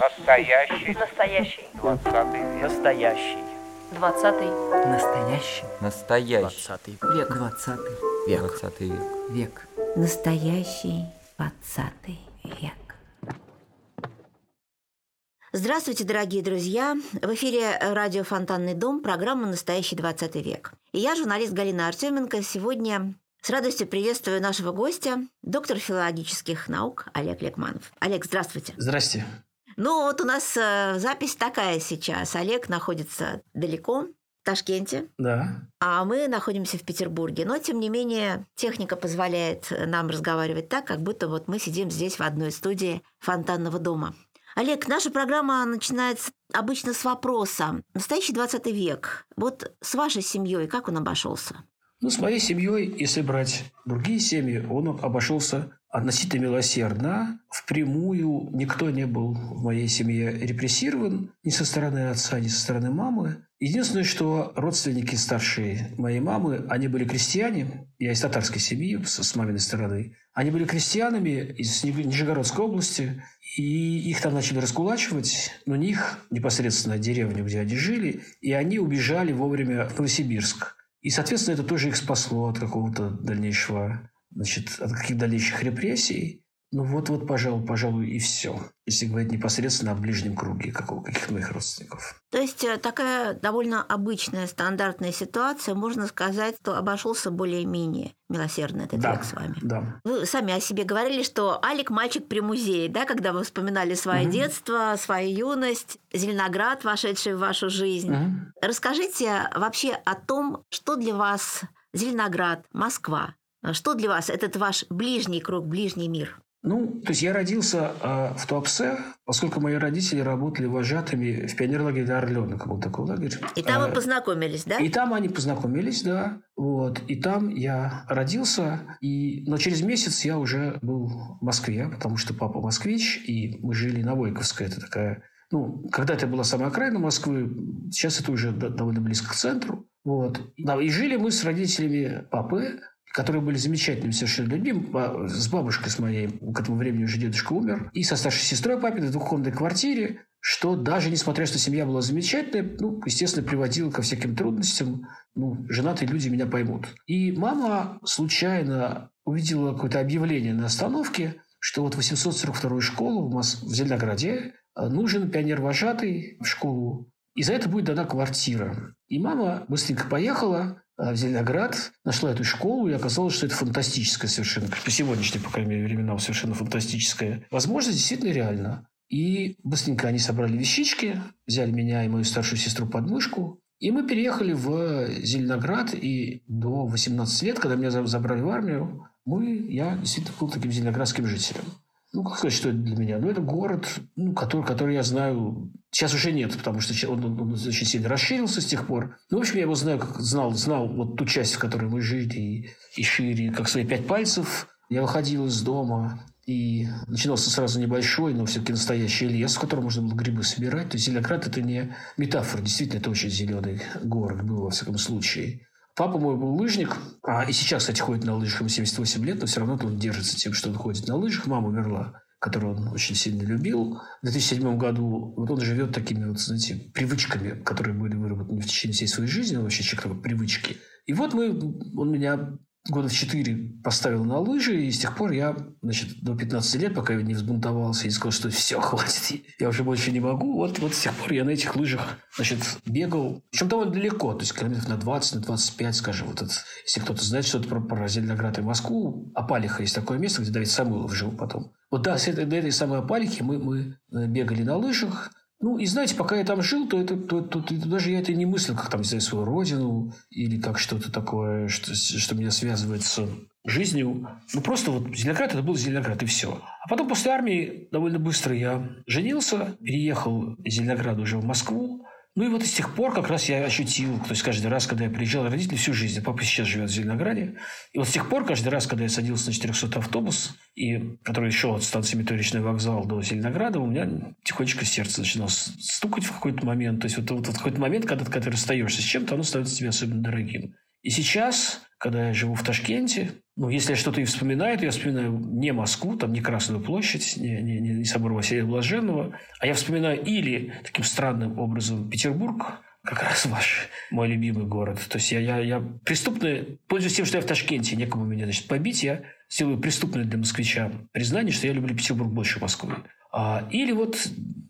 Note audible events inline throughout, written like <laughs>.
Настоящий. Настоящий. Двадцатый век. Настоящий. Двадцатый. Настоящий. Настоящий. Двадцатый век. Двадцатый век. Двадцатый век. Век. Настоящий двадцатый век. Здравствуйте, дорогие друзья! В эфире радио «Фонтанный дом», программа «Настоящий 20 век». И я, журналист Галина Артеменко, сегодня с радостью приветствую нашего гостя, доктор филологических наук Олег Лекманов. Олег, здравствуйте. Здрасте. Ну, вот у нас э, запись такая сейчас. Олег находится далеко, в Ташкенте, Да. а мы находимся в Петербурге. Но, тем не менее, техника позволяет нам разговаривать так, как будто вот мы сидим здесь в одной студии фонтанного дома. Олег, наша программа начинается обычно с вопроса. Настоящий 20 век. Вот с вашей семьей как он обошелся? Ну, с моей семьей, если брать другие семьи, он обошелся относительно милосердно. Впрямую никто не был в моей семье репрессирован ни со стороны отца, ни со стороны мамы. Единственное, что родственники старшие моей мамы, они были крестьяне. Я из татарской семьи, с, маминой стороны. Они были крестьянами из Ниж- Нижегородской области. И их там начали раскулачивать. Но них непосредственно деревню, где они жили. И они убежали вовремя в Новосибирск. И, соответственно, это тоже их спасло от какого-то дальнейшего, значит, от каких дальнейших репрессий. Ну вот, вот, пожалуй, пожалуй, и все. Если говорить непосредственно о ближнем круге каких-то моих родственников. То есть э, такая довольно обычная, стандартная ситуация, можно сказать, что обошелся более-менее милосердно этот да, век с вами. да. Вы сами о себе говорили, что Алик мальчик при музее, да, когда вы вспоминали свое Мгм. детство, свою юность, Зеленоград, вошедший в вашу жизнь. Мгм. Расскажите вообще о том, что для вас Зеленоград, Москва, что для вас этот ваш ближний круг, ближний мир? Ну, то есть я родился э, в Туапсе, поскольку мои родители работали вожатыми в пионерлагере для Орленок, был такой лагерь. И там Э, вы познакомились, да? И там они познакомились, да. Вот. И там я родился. И... Но через месяц я уже был в Москве, потому что папа москвич, и мы жили на Войковской. Это такая... Ну, когда это была самая окраина Москвы, сейчас это уже до- довольно близко к центру. Вот. И жили мы с родителями папы, которые были замечательными совершенно людьми, с бабушкой с моей, к этому времени уже дедушка умер, и со старшей сестрой папиной в двухкомнатной квартире, что даже несмотря, что семья была замечательная, ну, естественно, приводило ко всяким трудностям. Ну, женатые люди меня поймут. И мама случайно увидела какое-то объявление на остановке, что вот 842 школу в, Мос- в Зеленограде э, нужен пионер-вожатый в школу, и за это будет дана квартира. И мама быстренько поехала в Зеленоград, нашла эту школу, и оказалось, что это фантастическая совершенно, по сегодняшним, по крайней мере, временам, совершенно фантастическая возможность, действительно реально. И быстренько они собрали вещички, взяли меня и мою старшую сестру под мышку, и мы переехали в Зеленоград, и до 18 лет, когда меня за- забрали в армию, мы, я действительно был таким зеленоградским жителем. Ну, как сказать, что это для меня? Ну, это город, ну, который, который я знаю... Сейчас уже нет, потому что он, он- он очень сильно расширился с тех пор. Ну, в общем, я его знаю, как знал, знал вот ту часть, в которой мы жили, и, и шире, как свои пять пальцев. Я выходил из дома, и начинался сразу небольшой, но все-таки настоящий лес, в котором можно было грибы собирать. То есть Зеленоград – это не метафора. Действительно, это очень зеленый город был, во всяком случае. Папа мой был лыжник, а и сейчас, кстати, ходит на лыжах, ему 78 лет, но все равно он держится тем, что он ходит на лыжах. Мама умерла, которую он очень сильно любил. В 2007 году вот он живет такими вот, знаете, привычками, которые были выработаны в течение всей своей жизни. Он вообще человек такой привычки. И вот мы, он меня года в 4 поставил на лыжи, и с тех пор я, значит, до 15 лет, пока я не взбунтовался и сказал, что все, <laughs> хватит, я уже больше не могу, вот, вот с тех пор я на этих лыжах, значит, бегал, причем довольно далеко, то есть километров на 20, на 25, скажем, вот это, если кто-то знает что-то про, про Зеленоград и Москву, Апалиха есть такое место, где Давид Самойлов жил потом. Вот да, с этой, до этой самой Апалихи мы, мы э, бегали на лыжах, ну, и знаете, пока я там жил, то, это, то, то- то даже я это не мыслил, как там, знаю, свою родину или как что-то такое, что, что меня связывает с жизнью. Ну, просто вот Зеленоград – это был Зеленоград, и все. А потом после армии довольно быстро я женился, переехал из Зеленограда уже в Москву. Ну и вот с тех пор как раз я ощутил, то есть каждый раз, когда я приезжал, родители всю жизнь, папа сейчас живет в Зеленограде, и вот с тех пор каждый раз, когда я садился на 400 автобус, и, который шел от станции метро вокзал до Зеленограда, у меня тихонечко сердце начинало стукать в какой-то момент. То есть вот, вот, вот какой-то момент, когда, когда ты расстаешься с чем-то, оно становится тебе особенно дорогим. И сейчас, когда я живу в Ташкенте, ну, если я что-то и вспоминаю, то я вспоминаю не Москву, там не Красную площадь, не, не, не собор Василия Блаженного, а я вспоминаю или таким странным образом Петербург, как раз ваш, мой любимый город. То есть я, я, я преступно, пользуясь тем, что я в Ташкенте, некому меня значит, побить, я сделаю преступное для москвича признание, что я люблю Петербург больше Москвы. А, или вот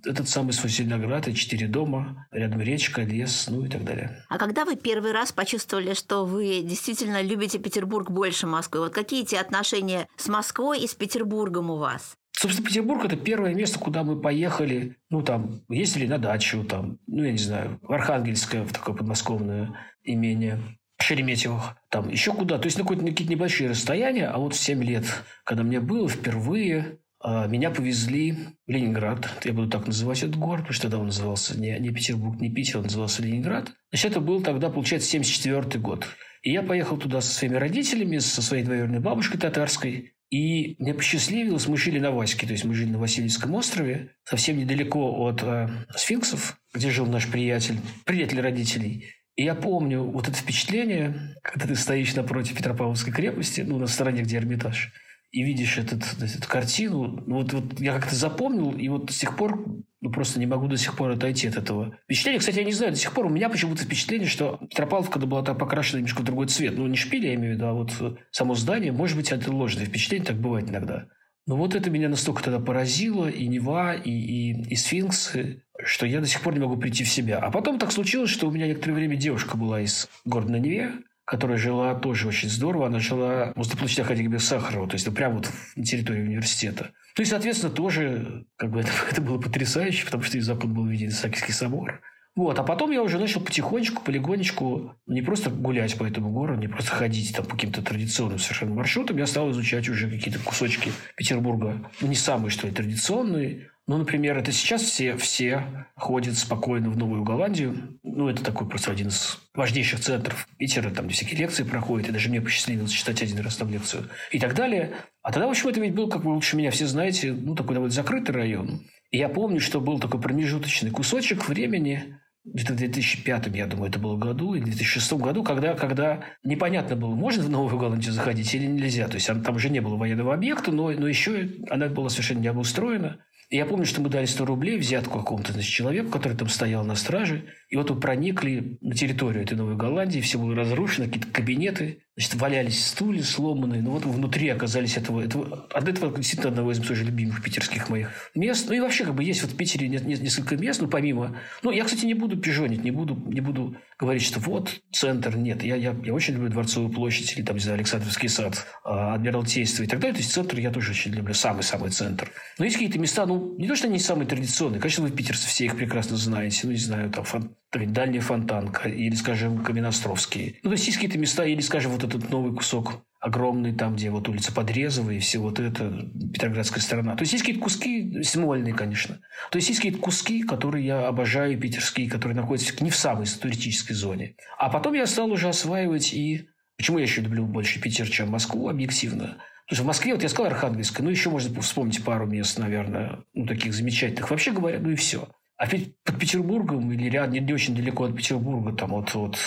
этот самый свой Зеленоград и четыре дома, рядом речка, лес, ну и так далее. А когда вы первый раз почувствовали, что вы действительно любите Петербург больше Москвы? Вот какие эти отношения с Москвой и с Петербургом у вас? Собственно, Петербург – это первое место, куда мы поехали. Ну, там, ездили на дачу, там, ну, я не знаю, в Архангельское, в такое подмосковное имение. Шереметьевых, там еще куда. То есть на какие-то небольшие расстояния. А вот в 7 лет, когда мне было впервые, меня повезли в Ленинград. Я буду так называть этот город, потому что тогда он назывался не, не Петербург, не Питер, он назывался Ленинград. Значит, это был тогда, получается, 74 год. И я поехал туда со своими родителями, со своей двоюродной бабушкой татарской. И мне посчастливилось, мы жили на Ваське, то есть мы жили на Васильевском острове, совсем недалеко от э, сфинксов, где жил наш приятель, приятель родителей. И я помню вот это впечатление, когда ты стоишь напротив Петропавловской крепости, ну, на стороне, где Эрмитаж, и видишь этот, эту картину, ну, вот, вот я как-то запомнил, и вот с тех пор ну, просто не могу до сих пор отойти от этого. Впечатление, кстати, я не знаю, до сих пор у меня почему-то впечатление, что Петропавловка была так покрашена немножко в другой цвет. Ну, не шпиль, я имею в виду, а вот само здание, может быть, это ложное впечатление, так бывает иногда. Но вот это меня настолько тогда поразило, и Нева, и, и, и Сфинксы, что я до сих пор не могу прийти в себя. А потом так случилось, что у меня некоторое время девушка была из города на Неве, которая жила тоже очень здорово. Она жила возле площади Академии Сахарова, то есть ну, прямо вот на территории университета. Ну и, соответственно, тоже как бы <laughs> это, это было потрясающе, потому что из окон был виден Исаакиевский собор. Вот, а потом я уже начал потихонечку, полигонечку не просто гулять по этому городу, не просто ходить там по каким-то традиционным совершенно маршрутам, я стал изучать уже какие-то кусочки Петербурга, ну, не самые, что ли, традиционные, ну, например, это сейчас все, все ходят спокойно в Новую Голландию. Ну, это такой просто один из важнейших центров Питера, там, где всякие лекции проходят. И даже мне посчастливилось читать один раз там лекцию. И так далее. А тогда, в общем, это ведь был, как вы лучше меня все знаете, ну, такой довольно закрытый район. И я помню, что был такой промежуточный кусочек времени, где-то в 2005, я думаю, это было году, или в 2006 году, когда, когда непонятно было, можно в Новую Голландию заходить или нельзя. То есть там уже не было военного объекта, но, но еще она была совершенно не обустроена. Я помню, что мы дали 100 рублей взятку какому-то значит, человеку, который там стоял на страже. И вот мы проникли на территорию этой Новой Голландии, все было разрушено, какие-то кабинеты, значит, валялись стулья сломанные. Но вот внутри оказались этого, этого от этого действительно одного из тоже любимых питерских моих мест. Ну и вообще, как бы есть вот в Питере несколько мест, ну помимо... Ну, я, кстати, не буду пижонить, не буду, не буду говорить, что вот центр. Нет, я, я, я очень люблю Дворцовую площадь или там, не знаю, Александровский сад, а, Адмиралтейство и так далее. То есть центр я тоже очень люблю, самый-самый центр. Но есть какие-то места, ну, не то, что они самые традиционные. Конечно, вы, питерцы, все их прекрасно знаете. Ну, не знаю, там, фон, Дальняя Фонтанка или, скажем, Каменостровский. Ну, то есть есть какие-то места, или, скажем, вот этот новый кусок огромный, там, где вот улица Подрезова и все вот это, Петроградская сторона. То есть есть какие-то куски, Смольные, конечно. То есть есть какие-то куски, которые я обожаю, питерские, которые находятся не в самой туристической зоне. А потом я стал уже осваивать и... Почему я еще люблю больше Питер, чем Москву, объективно? То есть в Москве, вот я сказал Архангельская, ну, еще можно вспомнить пару мест, наверное, ну, таких замечательных. Вообще говоря, ну и все. А под Петербургом или ряд не, очень далеко от Петербурга, там вот, вот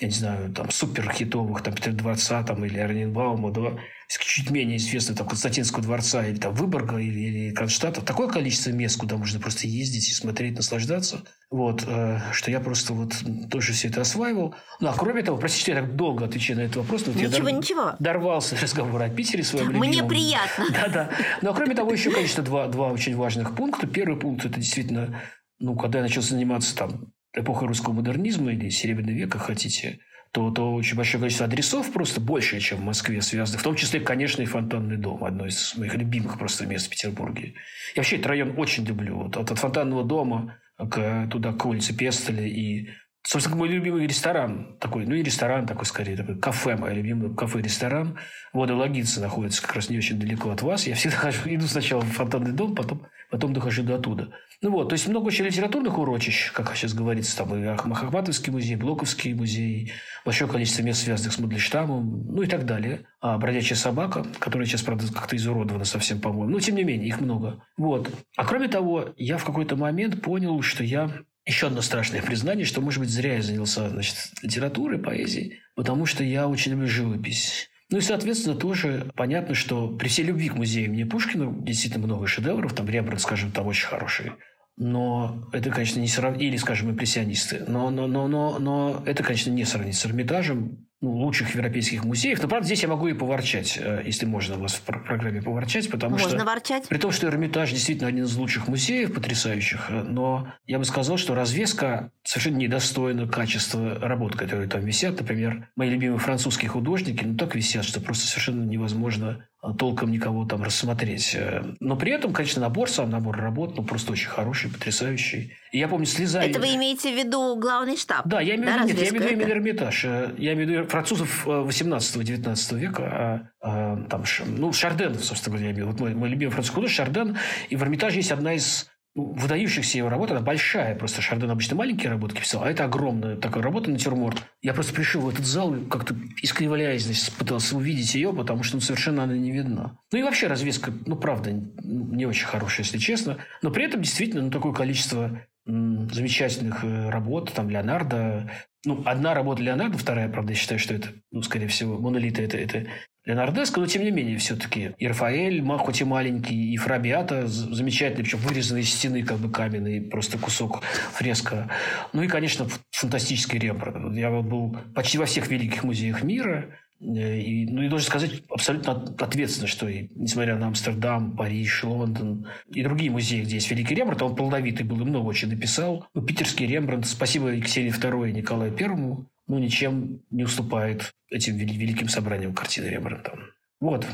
я не знаю, там супер хитовых, там Петр Дворца, там или Орненбаума, да, чуть менее известных, там Константинского дворца или там Выборга или, или Кронштадта, такое количество мест, куда можно просто ездить и смотреть, наслаждаться, вот, э, что я просто вот тоже все это осваивал. Ну, а кроме того, простите, что я так долго отвечаю на этот вопрос, но ничего, я дор... ничего. дорвался разговор о Питере своем Мне любимом. приятно. <laughs> Да-да. Ну, а кроме того, еще, конечно, два, два очень важных пункта. Первый пункт – это действительно, ну, когда я начал заниматься там эпохой русского модернизма или Серебряного века, хотите, то, то очень большое количество адресов, просто больше, чем в Москве связано. В том числе, конечно, и Фонтанный дом, одно из моих любимых просто мест в Петербурге. Я вообще этот район очень люблю. Вот от, от Фонтанного дома к, туда, к улице Пестеля и Собственно, мой любимый ресторан такой, ну и ресторан такой скорее, такой кафе, мое любимое кафе-ресторан. Вода Логинца находится как раз не очень далеко от вас. Я всегда <laughs> хожу, иду сначала в фонтанный дом, потом, потом дохожу до оттуда. Ну вот, то есть много очень литературных урочищ, как сейчас говорится, там и Ахматовский музей, Блоковский музей, большое количество мест, связанных с Мандельштамом, ну и так далее. А «Бродячая собака», которая сейчас, правда, как-то изуродована совсем, по-моему. Но, тем не менее, их много. Вот. А кроме того, я в какой-то момент понял, что я еще одно страшное признание, что, может быть, зря я занялся значит, литературой, поэзией, потому что я очень люблю живопись. Ну и, соответственно, тоже понятно, что при всей любви к музею мне Пушкина действительно много шедевров, там Рембрандт, скажем, там очень хороший. Но это, конечно, не сравнить, или, скажем, импрессионисты. Но, но, но, но, но это, конечно, не сравнить с Эрмитажем, ну, лучших европейских музеев. Но, правда, здесь я могу и поворчать, э, если можно у вас в программе поворчать, потому можно что... Можно ворчать. При том, что Эрмитаж действительно один из лучших музеев, потрясающих, э, но я бы сказал, что развеска совершенно недостойна качества работ, которые там висят. Например, мои любимые французские художники, ну, так висят, что просто совершенно невозможно толком никого там рассмотреть. Но при этом, конечно, набор, сам набор работ, ну, просто очень хороший, потрясающий. И я помню, слеза... Это вы имеете в виду главный штаб? Да, я имею в виду, нет, я имею в виду именно Эрмитаж. Я имею в виду французов 18-19 э, века, а, а, там, ну, Шарден, собственно говоря, я имею вот мой, мой любимый французский художник Шарден, и в Эрмитаже есть одна из выдающихся его работ, она большая, просто Шарден обычно маленькие работы писал, а это огромная такая работа, натюрморт. Я просто пришел в этот зал и как-то искривляясь, значит, пытался увидеть ее, потому что ну, совершенно она не видна. Ну и вообще развеска, ну правда, не очень хорошая, если честно, но при этом действительно ну, такое количество замечательных э, работ, там Леонардо. Ну, одна работа Леонардо, вторая, правда, я считаю, что это, ну, скорее всего, монолиты это, это Леонардеско, но тем не менее все-таки и Рафаэль, хоть и маленький, и Фрабиата, замечательный, причем вырезанный из стены как бы каменный, просто кусок фреска. Ну и, конечно, фантастический Рембрандт. Я был почти во всех великих музеях мира, и, ну, и должен сказать абсолютно ответственно, что и, несмотря на Амстердам, Париж, Лондон и другие музеи, где есть великий Рембрандт, он плодовитый был и много очень написал. Ну, питерский Рембрандт, спасибо Екатерине II и Николаю Первому, ну, ничем не уступает этим великим собраниям картины Рембрандта. Вот.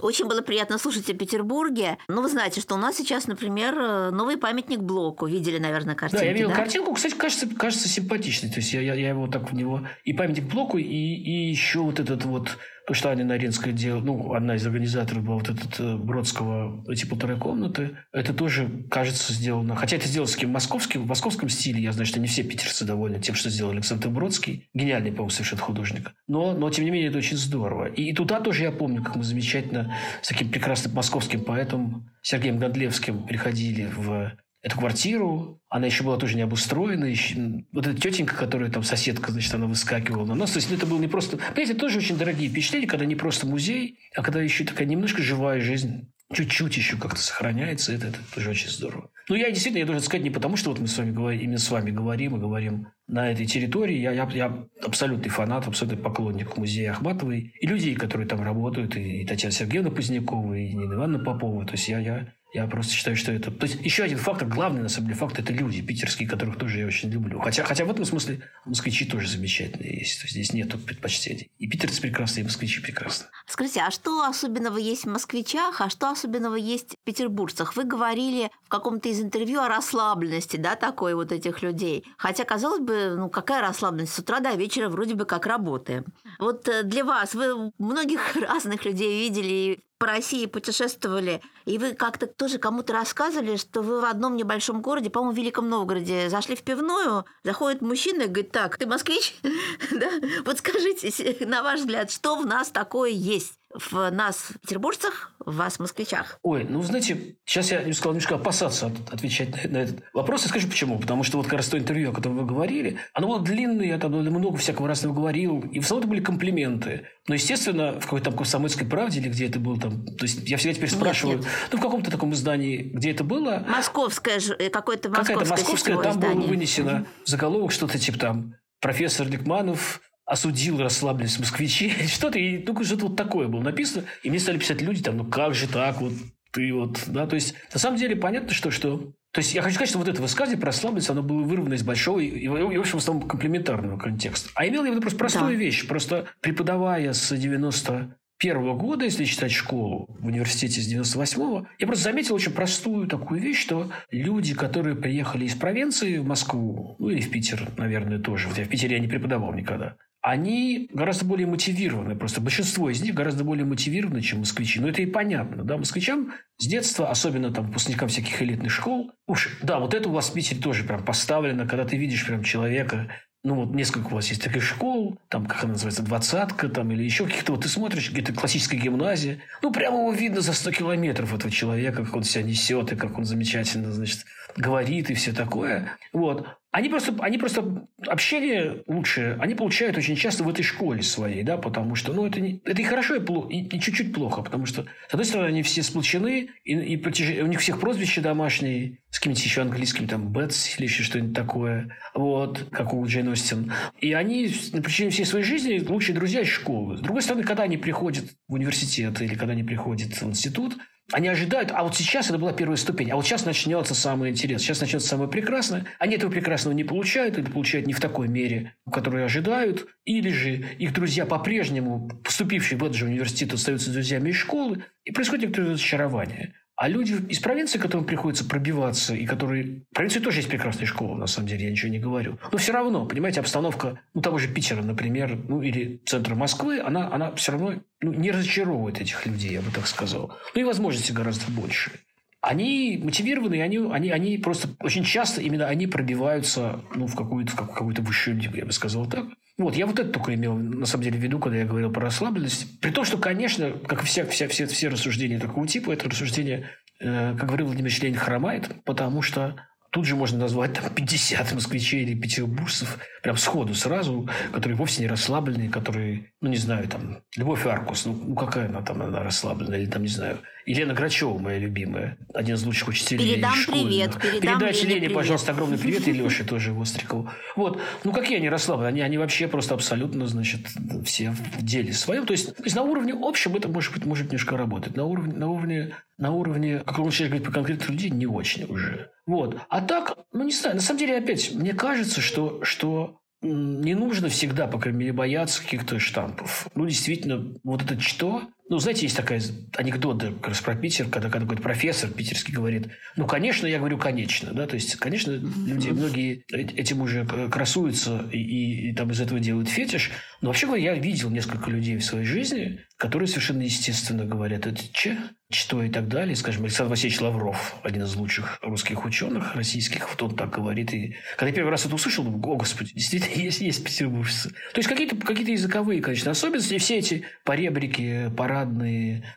Очень было приятно слушать о Петербурге. Ну, вы знаете, что у нас сейчас, например, э, новый памятник Блоку. Видели, наверное, картинку. Да, я видел да? картинку. Кстати, кажется, кажется симпатичной. То есть я, я, я его так в него... И памятник Блоку, и, и еще вот этот вот то, что Аня Наринская делала, ну, одна из организаторов была вот этот э, Бродского, эти полторы комнаты, это тоже, кажется, сделано, хотя это сделано с таким московским, в московском стиле, я знаю, что не все питерцы довольны тем, что сделал Александр Бродский, гениальный, по-моему, совершенно художник, но, но, тем не менее, это очень здорово. И, и туда тоже я помню, как мы замечательно с таким прекрасным московским поэтом Сергеем Гондлевским приходили в эту квартиру. Она еще была тоже не обустроена. Еще... Вот эта тетенька, которая там соседка, значит, она выскакивала на нас. То есть это было не просто... Понимаете, это тоже очень дорогие впечатления, когда не просто музей, а когда еще такая немножко живая жизнь чуть-чуть еще как-то сохраняется, это, это тоже очень здорово. Ну, я действительно, я должен сказать, не потому, что вот мы с вами говорим, именно с вами говорим и говорим на этой территории. Я, я, я абсолютный фанат, абсолютный поклонник музея Ахматовой и людей, которые там работают, и, и Татьяна Сергеевна Позднякова, и Нина Ивановна Попова. То есть я, я я просто считаю, что это... То есть еще один фактор, главный на самом деле факт, это люди питерские, которых тоже я очень люблю. Хотя, хотя в этом смысле москвичи тоже замечательные есть. То есть здесь нет предпочтений. И питерцы прекрасные, и москвичи прекрасные. Скажите, а что особенного есть в москвичах, а что особенного есть в петербуржцах? Вы говорили в каком-то из интервью о расслабленности, да, такой вот этих людей. Хотя, казалось бы, ну какая расслабленность? С утра до вечера вроде бы как работаем. Вот э, для вас, вы многих <laughs> разных людей видели, по России путешествовали, и вы как-то тоже кому-то рассказывали, что вы в одном небольшом городе, по-моему, в Великом Новгороде, зашли в пивную, заходит мужчина и говорит, так, ты москвич? <laughs> да? Вот скажите, <laughs> на ваш взгляд, что в нас такое есть? В нас, петербуржцах, в вас, москвичах? Ой, ну, знаете, сейчас я сказал немножко опасаться от, отвечать на, на этот вопрос. И скажу почему. Потому что вот как раз то интервью, о котором вы говорили, оно было длинное, я там много всякого разного говорил. И в основном это были комплименты. Но, естественно, в какой-то там комсомольской правде или где это было там... То есть я всегда теперь спрашиваю... Нет, нет. Ну, в каком-то таком издании, где это было... Московское же, э, какое-то московское Какая-то московское, там издание. было вынесено заголовок, что-то типа там профессор Ликманов осудил расслабленность москвичей, <laughs> что-то, и ну, что-то вот такое было написано. И мне стали писать люди там, ну как же так, вот ты вот, да, то есть на самом деле понятно, что, что то есть я хочу сказать, что вот это высказывание про слабость, оно было вырвано из большого и, и, и в общем, в основном комплементарного контекста. А имел я в виду просто простую да. вещь. Просто преподавая с 90 первого года, если считать школу в университете с 98-го, я просто заметил очень простую такую вещь, что люди, которые приехали из провинции в Москву, ну или в Питер, наверное, тоже, вот я в Питере я не преподавал никогда, они гораздо более мотивированы. Просто большинство из них гораздо более мотивированы, чем москвичи. Но это и понятно. Да? Москвичам с детства, особенно там выпускникам всяких элитных школ, уж, да, вот это у вас в Питере тоже прям поставлено, когда ты видишь прям человека, ну вот несколько у вас есть таких школ, там, как она называется, двадцатка, там, или еще каких-то, вот ты смотришь, какие-то классическая гимназия, ну, прямо его видно за 100 километров этого человека, как он себя несет, и как он замечательно, значит, говорит и все такое. Вот. Они просто, они просто общение лучшее, они получают очень часто в этой школе своей, да, потому что, ну, это, не, это и хорошо, и, плохо, и, и чуть-чуть плохо, потому что, с одной стороны, они все сплочены, и, и протяж... у них всех прозвища домашние, с какими-то еще английскими, там, Бетс или еще что-нибудь такое, вот, как у Джейн Остин. И они на протяжении всей своей жизни лучшие друзья из школы. С другой стороны, когда они приходят в университет или когда они приходят в институт, они ожидают, а вот сейчас это была первая ступень, а вот сейчас начнется самое интересное, сейчас начнется самое прекрасное. Они этого прекрасного не получают, или получают не в такой мере, в которой ожидают, или же их друзья по-прежнему, поступившие в этот же университет, остаются друзьями из школы, и происходит некоторое разочарование. А люди из провинции, которым приходится пробиваться, и которые... В провинции тоже есть прекрасные школы, на самом деле, я ничего не говорю. Но все равно, понимаете, обстановка, ну, того же Питера, например, ну, или центра Москвы, она, она все равно ну, не разочаровывает этих людей, я бы так сказал. Ну, и возможностей гораздо больше. Они мотивированы, они, они, они просто очень часто именно они пробиваются ну, в какую-то какую-то высшую лигу, я бы сказал так. Вот, я вот это только имел на самом деле в виду, когда я говорил про расслабленность. При том, что, конечно, как вся, вся, все, все рассуждения такого типа, это рассуждение, э, как говорил Владимир Ленин, хромает, потому что Тут же можно назвать там 50 москвичей или петербуржцев прям сходу сразу, которые вовсе не расслабленные, которые, ну, не знаю, там, Любовь Аркус, ну, какая она там, она расслабленная, или там, не знаю, Елена Грачева, моя любимая, один из лучших учителей Передам привет, передам Передайте Лене привет. пожалуйста, огромный привет, и Леше <laughs> тоже Вострикову. Вот, ну, какие они расслабленные, они, они вообще просто абсолютно, значит, все в деле своем. То есть, то есть на уровне общем это, может быть, может немножко работать. На уровне, на уровне, на уровне, как он начинает говорить про конкретных людей, не очень уже. Вот. А так, ну, не знаю, на самом деле, опять, мне кажется, что, что не нужно всегда, по крайней мере, бояться каких-то штампов. Ну, действительно, вот это что? Ну, знаете, есть такая анекдот да, как раз про Питер, когда, когда какой-то профессор питерский говорит, ну, конечно, я говорю, конечно, да, то есть, конечно, люди, многие э- этим уже к- красуются и, и- и там из этого делают фетиш, но вообще говоря, я видел несколько людей в своей жизни, которые совершенно естественно говорят, это че, что и так далее. Скажем, Александр Васильевич Лавров, один из лучших русских ученых российских, вот он так говорит. И когда я первый раз это услышал, думаю, о, господи, действительно <laughs> есть, есть петербуржцы. То есть какие-то какие языковые, конечно, особенности, и все эти поребрики, парадные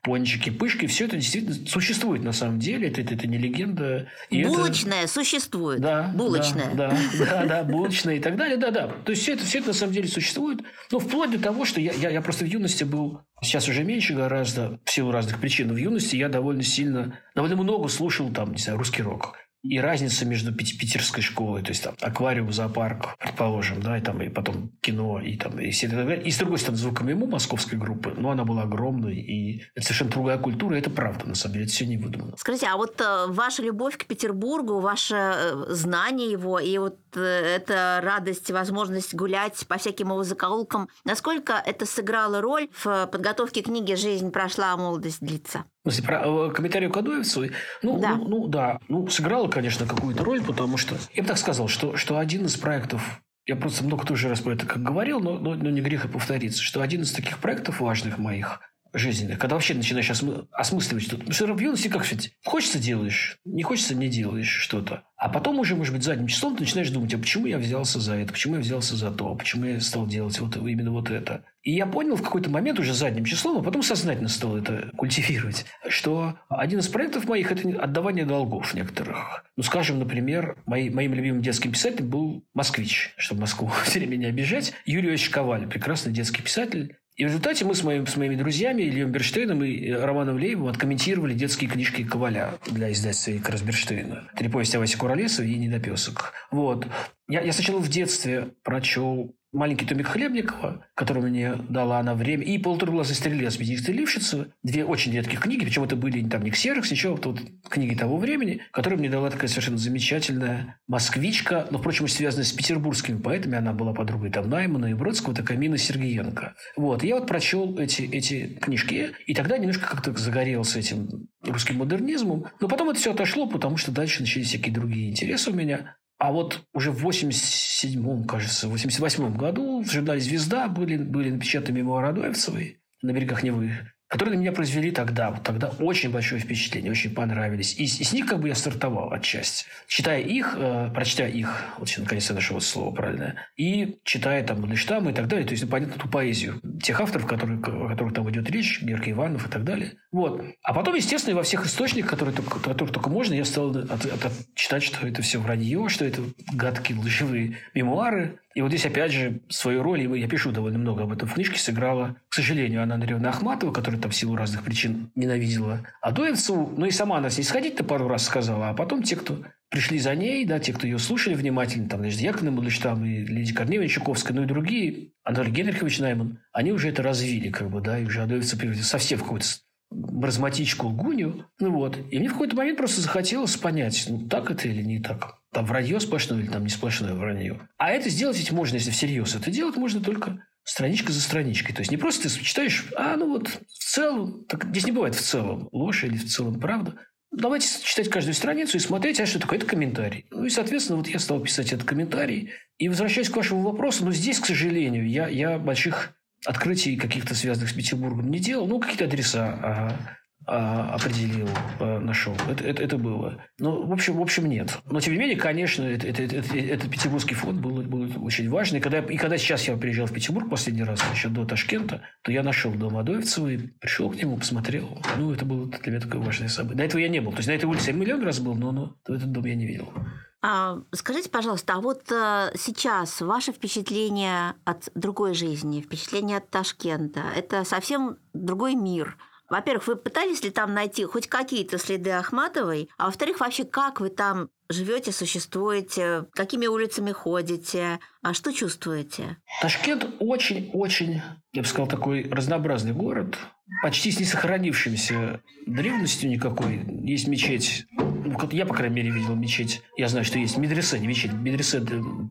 пончики, пышки, все это действительно существует на самом деле. Это, это, это не легенда. И это- Булочная существует. да, Булочная. Да, да, да, да, булочная и так далее, да, да. То есть все это, все это на самом деле существует. Но вплоть до того, что я, я, я просто в юности был, сейчас уже меньше гораздо, в силу разных причин, в юности я довольно сильно, довольно много слушал там, не знаю, русский рок. И разница между пит- питерской школой, то есть там аквариум, зоопарк, предположим, да, и там и потом кино, и там и, все это, и с другой стороны звуком ему московской группы, но она была огромной, и это совершенно другая культура, и это правда, на самом деле, это все не выдумано. Скажите, а вот э, ваша любовь к Петербургу, ваше э, знание его и вот э, эта радость, возможность гулять по всяким его закоулкам, насколько это сыграло роль в подготовке книги «Жизнь прошла, а молодость длится»? Про э, комментарию к Адоевцу? Ну, Да. ну, ну, да. Ну, сыграла, конечно, какую-то роль, потому что... Я бы так сказал, что, что один из проектов... Я просто много тоже раз про это как говорил, но, но, но не грех и повториться, что один из таких проектов важных моих жизненных, когда вообще начинаешь осмы- осмысливать что-то. Потому что в юности, как сказать, хочется – делаешь, не хочется – не делаешь что-то. А потом уже, может быть, задним числом ты начинаешь думать, а почему я взялся за это, почему я взялся за то, почему я стал делать вот именно вот это. И я понял в какой-то момент уже задним числом, а потом сознательно стал это культивировать, что один из проектов моих – это отдавание долгов некоторых. Ну, скажем, например, мои, моим любимым детским писателем был «Москвич», чтобы Москву <laughs> все время не обижать. Юрий Ильич Коваль, прекрасный детский писатель, и в результате мы с, моим, с моими друзьями Ильем Берштейном и Романом Леевым откомментировали детские книжки Коваля для издательства Икрас Берштейна. Три повести о Васе Куролесове и «Недопесок». Вот. Я, я сначала в детстве прочел маленький томик Хлебникова, который мне дала она время, и «Полуторглазый стрелец» Бенедикта Лившица. Две очень редкие книги, причем это были там не ксерокс, ничего, вот, вот книги того времени, которые мне дала такая совершенно замечательная москвичка, но, впрочем, связанная с петербургскими поэтами. Она была подругой там Наймана и Бродского, такая Мина Сергеенко. Вот. Я вот прочел эти, эти книжки, и тогда немножко как-то загорелся этим русским модернизмом. Но потом это все отошло, потому что дальше начались всякие другие интересы у меня. А вот уже в 87-м, кажется, в 88-м году в журнале «Звезда» были, были напечатаны мемуары Адоевцевой на берегах Невы. Которые на меня произвели тогда. Вот тогда очень большое впечатление, очень понравились. И, и с них как бы я стартовал отчасти. Читая их, э, прочитая их, вот сейчас наконец я нашел слово правильное, и читая там Мандельштама и так далее, то есть, ну, понятно, ту поэзию тех авторов, которые, о которых там идет речь, Герка Иванов и так далее. Вот. А потом, естественно, во всех источниках, которые только, которые только можно, я стал от, от, от, читать, что это все вранье, что это гадкие лживые мемуары, и вот здесь, опять же, свою роль, и я пишу довольно много об этом в книжке, сыграла, к сожалению, Анна Андреевна Ахматова, которая там в силу разных причин ненавидела Адоевцеву. Ну и сама она с ней сходить-то пару раз сказала, а потом те, кто пришли за ней, да, те, кто ее слушали внимательно, там, Надежда Яковлевна Мандельштам и Лидия Корнеевна Чуковская, ну и другие, Анатолий Генрихович Найман, они уже это развили, как бы, да, и уже Адоевцев совсем в какую-то маразматичку лгунью. Ну вот. И мне в какой-то момент просто захотелось понять, ну так это или не так. Там вранье сплошное или там не сплошное вранье. А это сделать ведь можно, если всерьез. Это делать можно только страничка за страничкой. То есть не просто ты читаешь, а ну вот в целом, так, здесь не бывает в целом ложь или в целом правда. Давайте читать каждую страницу и смотреть, а что такое. Это комментарий. Ну и, соответственно, вот я стал писать этот комментарий. И возвращаясь к вашему вопросу, но здесь, к сожалению, я, я больших открытий каких-то связанных с Петербургом не делал. Ну, какие-то адреса ага, а, определил, а, нашел. Это, это, это было. Но, в общем, в общем, нет. Но, тем не менее, конечно, это, это, это, этот петербургский фонд был, был очень важный. И когда, и когда сейчас я приезжал в Петербург последний раз, еще до Ташкента, то я нашел дом Адоевцева и пришел к нему, посмотрел. Ну, это было для меня такое важное событие. До этого я не был. То есть, на этой улице я миллион раз был, но, но этот дом я не видел. А, скажите, пожалуйста, а вот а, сейчас ваше впечатление от другой жизни, впечатление от Ташкента, это совсем другой мир. Во-первых, вы пытались ли там найти хоть какие-то следы Ахматовой, а во-вторых, вообще как вы там живете, существуете, какими улицами ходите, а что чувствуете? Ташкент очень-очень, я бы сказал, такой разнообразный город, почти с несохранившимся древностью никакой. Есть мечеть, ну, я, по крайней мере, видел мечеть. Я знаю, что есть медресе, не мечеть, медресе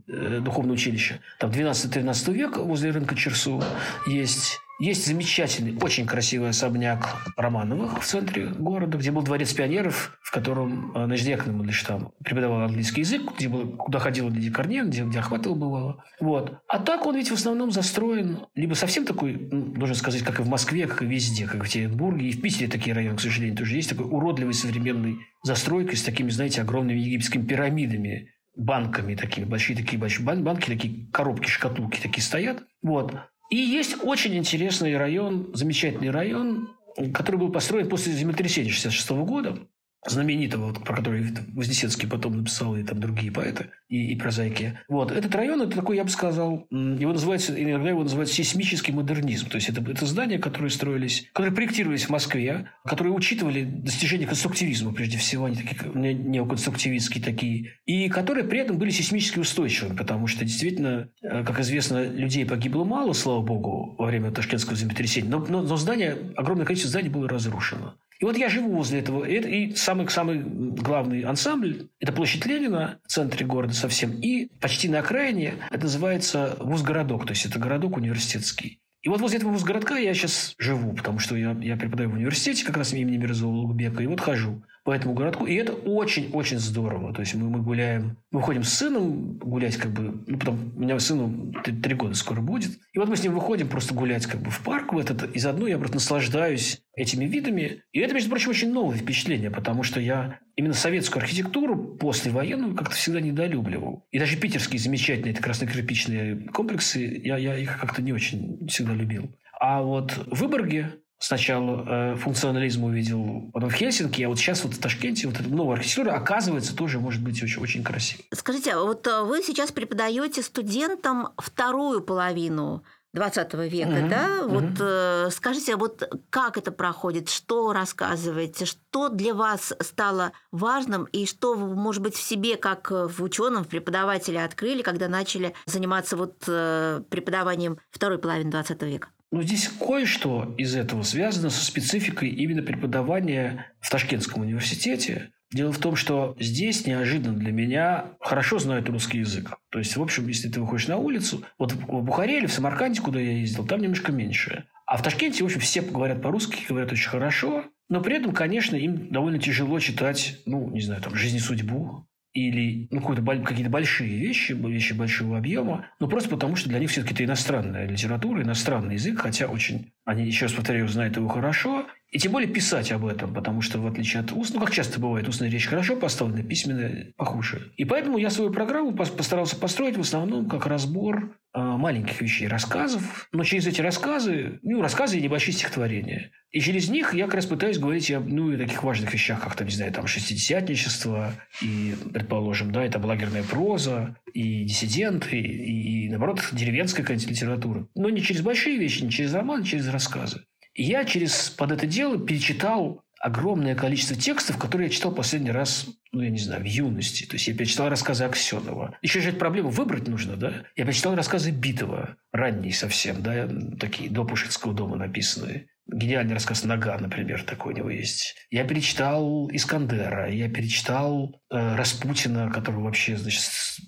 э, духовное училище. Там 12-13 век возле рынка Черсу есть есть замечательный, очень красивый особняк Романовых в центре города, где был дворец пионеров, в котором э, Яковлевна Мандельштам преподавала английский язык, где был, куда ходила Лидия Корнеевна, где, где охватывал бывало. Вот. А так он ведь в основном застроен либо совсем такой, ну, должен сказать, как и в Москве, как и везде, как в Екатеринбурге. И в Питере такие районы, к сожалению, тоже есть. Такой уродливый современный застройкой с такими, знаете, огромными египетскими пирамидами банками такими, большие такие большие банки, такие коробки, шкатулки такие стоят. Вот. И есть очень интересный район, замечательный район, который был построен после землетрясения 66 года знаменитого, вот, про который Вознесенский потом написал, и там другие поэты, и, и прозаики. Вот. Этот район, это такой, я бы сказал, его называют, иногда его называют сейсмический модернизм. То есть, это, это здания, которые строились, которые проектировались в Москве, которые учитывали достижения конструктивизма, прежде всего, они такие неоконструктивистские такие, и которые при этом были сейсмически устойчивыми, потому что, действительно, э, как известно, людей погибло мало, слава богу, во время Ташкентского землетрясения, но, но, но здания, огромное количество зданий было разрушено. И вот я живу возле этого. И, и самый, самый главный ансамбль – это площадь Ленина в центре города совсем. И почти на окраине это называется вузгородок. То есть, это городок университетский. И вот возле этого вузгородка я сейчас живу, потому что я, я преподаю в университете как раз имени Мирзова Лугбека. И вот хожу по этому городку. И это очень-очень здорово. То есть мы, мы гуляем, мы выходим с сыном гулять как бы, ну, потом у меня сыну три года скоро будет. И вот мы с ним выходим просто гулять как бы в парк в этот, и заодно я просто наслаждаюсь этими видами. И это, между прочим, очень новое впечатление, потому что я именно советскую архитектуру после военную как-то всегда недолюбливал. И даже питерские замечательные это красно-кирпичные комплексы, я, я их как-то не очень всегда любил. А вот в Выборге сначала э, функционализм увидел потом в Хельсинки, а вот сейчас вот в Ташкенте вот эта новая архитектура оказывается тоже может быть очень, очень красивой. Скажите, а вот э, вы сейчас преподаете студентам вторую половину 20 века, угу, да? Угу. Вот э, скажите, вот как это проходит, что рассказываете, что для вас стало важным и что может быть, в себе, как в ученом, в преподавателе открыли, когда начали заниматься вот э, преподаванием второй половины 20 века? Но здесь кое-что из этого связано со спецификой именно преподавания в Ташкентском университете. Дело в том, что здесь неожиданно для меня хорошо знают русский язык. То есть, в общем, если ты выходишь на улицу, вот в Бухаре или в Самарканде, куда я ездил, там немножко меньше. А в Ташкенте, в общем, все говорят по-русски, говорят очень хорошо. Но при этом, конечно, им довольно тяжело читать, ну, не знаю, там, «Жизнь и судьбу», или ну, какие-то большие вещи, вещи большого объема, но просто потому, что для них все-таки это иностранная литература, иностранный язык, хотя очень, они, еще раз повторяю, знают его хорошо, и тем более писать об этом, потому что в отличие от уст, ну как часто бывает, устная речь хорошо поставлена, письменная похуже. И поэтому я свою программу постарался построить в основном как разбор э, маленьких вещей, рассказов, но через эти рассказы, ну рассказы и небольшие стихотворения. И через них я как раз пытаюсь говорить о ну, и таких важных вещах, как, там, не знаю, там, шестидесятничество, и, предположим, да, это лагерная проза, и диссиденты, и, и наоборот, деревенская какая-нибудь литература. Но не через большие вещи, не через романы, а через рассказы. И я через под это дело перечитал огромное количество текстов, которые я читал последний раз, ну, я не знаю, в юности. То есть я перечитал рассказы Аксенова. Еще же эту проблему выбрать нужно, да? Я перечитал рассказы Битова, ранние совсем, да, такие, до Пушкинского дома написанные. Гениальный рассказ «Нога», например, такой у него есть. Я перечитал Искандера, я перечитал Распутина, который вообще, значит,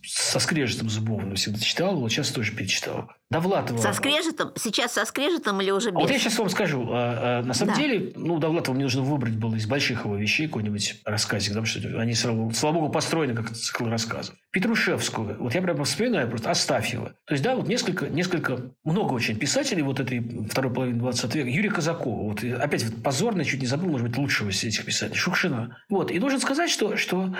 со скрежетом зубовным всегда читал, вот сейчас тоже перечитал. Довлатова. Со скрежетом? Сейчас со скрежетом или уже без? А вот я сейчас вам скажу. А, а, на самом да. деле, ну, Довлатова мне нужно выбрать было из больших его вещей какой-нибудь рассказик, потому что они, слава богу, построены как цикл рассказов. Петрушевскую. Вот я прямо вспоминаю просто Астафьева. То есть, да, вот несколько, несколько, много очень писателей вот этой второй половины 20 века. Юрий Казакова. Вот опять вот позорно, чуть не забыл, может быть, лучшего из этих писателей. Шукшина. Вот. И должен сказать, что, что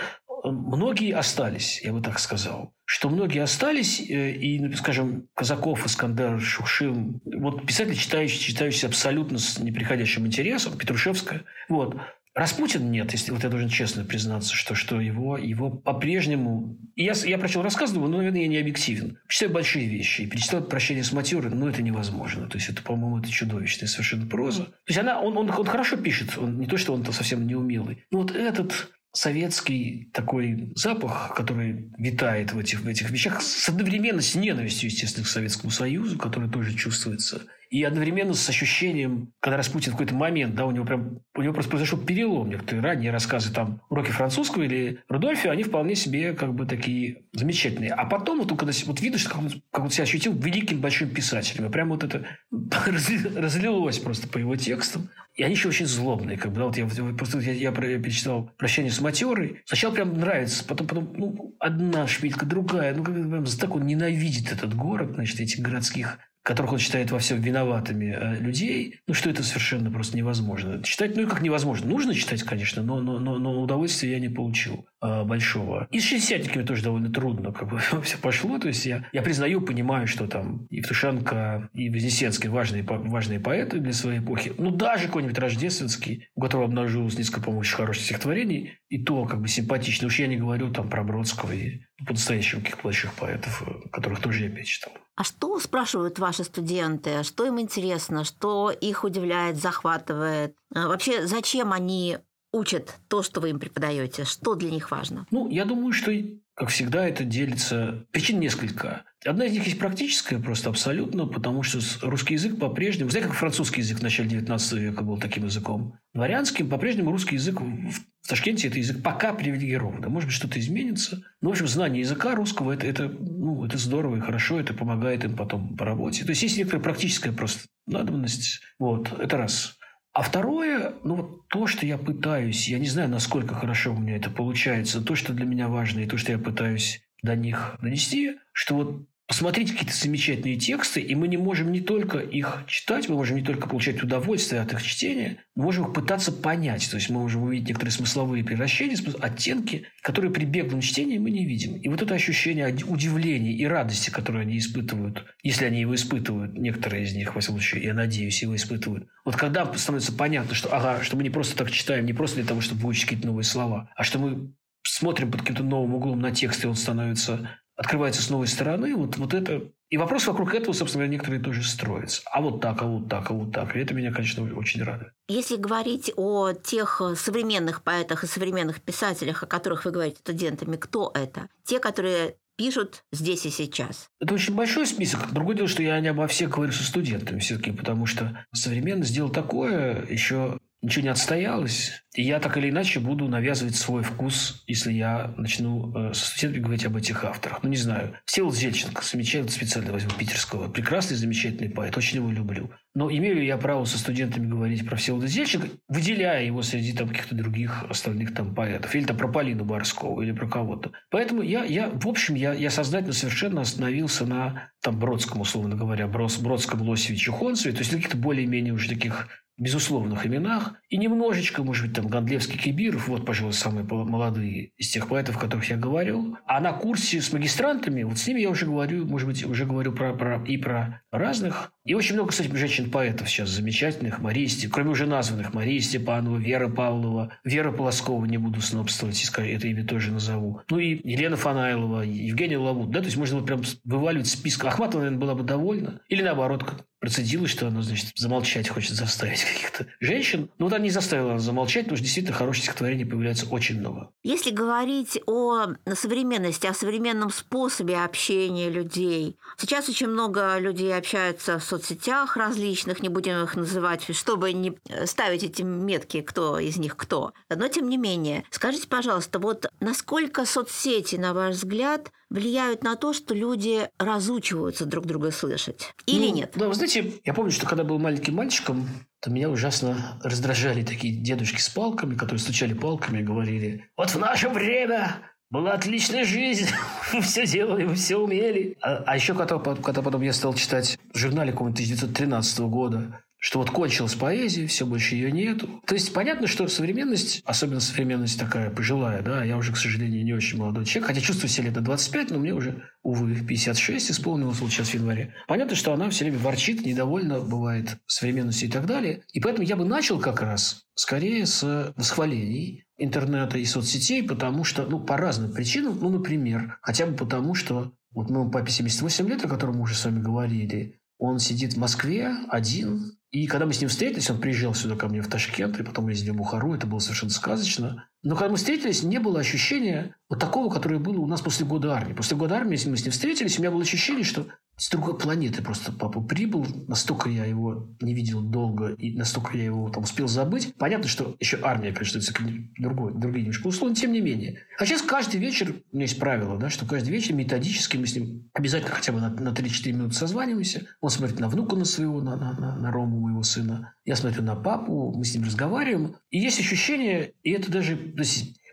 многие остались, я бы так сказал. Что многие остались, э, и, ну, скажем, Казаков, Искандер, Шукшин, вот писатели, читающие, читающие абсолютно с неприходящим интересом, Петрушевская, вот, Распутин нет, если вот я должен честно признаться, что, что его, его по-прежнему... Я, я прочел рассказ, думаю, ну, наверное, я не объективен. Читаю большие вещи и перечитал «Прощение с матерой», ну, это невозможно. То есть, это, по-моему, это чудовищная совершенно проза. То есть, она, он, он, он хорошо пишет, он, не то, что он совсем неумелый. Но вот этот советский такой запах, который витает в этих, в этих вещах, одновременно с ненавистью, естественно, к Советскому Союзу, который тоже чувствуется – и одновременно с ощущением, когда Распутин в какой-то момент, да, у него прям, у него просто произошел перелом. Некоторые ранние рассказы, там, уроки французского или Рудольфи, они вполне себе как бы такие замечательные. А потом, вот, когда вот что как он, как он себя ощутил великим большим писателем. И прям вот это <laughs> разлилось просто по его текстам. И они еще очень злобные. Как бы, да, вот я, просто я, я, я перечитал «Прощание с матерой». Сначала прям нравится, потом, потом ну, одна шпилька, другая. Ну, как, прям, так он ненавидит этот город, значит, этих городских которых он считает во всем виноватыми э, людей, ну, что это совершенно просто невозможно. Читать, ну, и как невозможно. Нужно читать, конечно, но, но, но, но удовольствия я не получил э, большого. И с шестидесятниками тоже довольно трудно как бы <laughs> все пошло. То есть я, я признаю, понимаю, что там Евтушенко и Вознесенский важные, важные поэты для своей эпохи. Ну, даже какой-нибудь Рождественский, у которого обнаружилось несколько, по-моему, очень хороших стихотворений, и то как бы симпатично. Уж я не говорю там про Бродского и по-настоящему каких больших поэтов, э, которых тоже я перечитал. А что спрашивают ваши студенты? Что им интересно? Что их удивляет, захватывает? А вообще, зачем они учат то, что вы им преподаете? Что для них важно? Ну, я думаю, что, как всегда, это делится... Причин несколько. Одна из них есть практическая, просто абсолютно, потому что русский язык по-прежнему... Знаете, как французский язык в начале 19 века был таким языком? Дворянским по-прежнему русский язык в Ташкенте это язык пока привилегирован. Может быть, что-то изменится. Но, в общем, знание языка русского это, это, ну, это здорово и хорошо, это помогает им потом по работе. То есть есть некоторая практическая просто надобность. Вот, это раз. А второе, ну вот то, что я пытаюсь, я не знаю, насколько хорошо у меня это получается, то, что для меня важно, и то, что я пытаюсь до них донести, что вот посмотреть какие-то замечательные тексты, и мы не можем не только их читать, мы можем не только получать удовольствие от их чтения, мы можем их пытаться понять. То есть мы можем увидеть некоторые смысловые превращения, оттенки, которые при беглом чтении мы не видим. И вот это ощущение удивления и радости, которое они испытывают, если они его испытывают, некоторые из них, во всяком случае, я надеюсь, его испытывают. Вот когда становится понятно, что, ага, что мы не просто так читаем, не просто для того, чтобы выучить какие-то новые слова, а что мы смотрим под каким-то новым углом на текст, и он становится открывается с новой стороны, вот, вот это... И вопрос вокруг этого, собственно говоря, некоторые тоже строятся. А вот так, а вот так, а вот так. И это меня, конечно, очень радует. Если говорить о тех современных поэтах и современных писателях, о которых вы говорите студентами, кто это? Те, которые пишут здесь и сейчас. Это очень большой список. Другое дело, что я не обо всех говорю со студентами все-таки, потому что современность сделал такое еще ничего не отстоялось. И я так или иначе буду навязывать свой вкус, если я начну э, со студентами говорить об этих авторах. Ну, не знаю. Всеволод Зельченко, замечательный, специально возьму питерского. Прекрасный, замечательный поэт, очень его люблю. Но имею ли я право со студентами говорить про Всеволода Зельченко, выделяя его среди там каких-то других остальных там поэтов? Или там про Полину Барскову, или про кого-то. Поэтому я, я в общем, я, я сознательно совершенно остановился на там Бродском, условно говоря, Бродском, Лосеве, Чухонцеве, то есть каких-то более-менее уже таких безусловных именах, и немножечко, может быть, там Гондлевский, Кибиров, вот, пожалуй, самые молодые из тех поэтов, о которых я говорил. А на курсе с магистрантами, вот с ними я уже говорю, может быть, уже говорю про, про, и про разных. И очень много, кстати, женщин-поэтов сейчас замечательных. Мария Степанова, кроме уже названных, Мария Степанова, Вера Павлова, Вера Полоскова, не буду снобствовать, это имя тоже назову. Ну и Елена Фанайлова, Евгения Лавут, да, то есть можно вот прям вываливать список. Ахматова, наверное, была бы довольна. Или наоборот, процедила, что она, значит, замолчать хочет заставить каких-то женщин. Но вот она не заставила она замолчать, потому что действительно хороших стихотворений появляется очень много. Если говорить о современности, о современном способе общения людей, сейчас очень много людей общаются в соцсетях различных, не будем их называть, чтобы не ставить эти метки, кто из них кто. Но тем не менее, скажите, пожалуйста, вот насколько соцсети, на ваш взгляд, влияют на то, что люди разучиваются друг друга слышать? Или ну, нет? Да, вы знаете, я помню, что когда был маленьким мальчиком, то меня ужасно раздражали такие дедушки с палками, которые стучали палками и говорили, вот в наше время была отличная жизнь, <laughs> мы все делали, мы все умели. А, а еще когда, когда потом я стал читать в журнале какого-нибудь 1913 года что вот кончилась поэзия, все больше ее нету. То есть понятно, что современность, особенно современность такая пожилая, да, я уже, к сожалению, не очень молодой человек, хотя чувствую себя лет на 25, но мне уже, увы, 56 исполнилось вот сейчас в январе. Понятно, что она все время ворчит, недовольна бывает современностью и так далее. И поэтому я бы начал как раз скорее с восхвалений интернета и соцсетей, потому что, ну, по разным причинам, ну, например, хотя бы потому, что вот моему папе 78 лет, о котором мы уже с вами говорили, он сидит в Москве один, и когда мы с ним встретились, он приезжал сюда ко мне в Ташкент, и потом ездил в Бухару, это было совершенно сказочно. Но когда мы встретились, не было ощущения вот такого, которое было у нас после года армии. После года армии, если мы с ним встретились, у меня было ощущение, что с другой планеты просто папа прибыл. Настолько я его не видел долго, и настолько я его там успел забыть. Понятно, что еще армия, конечно, это другой, другие немножко условия, тем не менее. А сейчас каждый вечер, у меня есть правило, да, что каждый вечер методически мы с ним обязательно хотя бы на, на 3-4 минуты созваниваемся. Он смотрит на внука на своего, на, на, на, на Рому, моего сына. Я смотрю на папу, мы с ним разговариваем. И есть ощущение, и это даже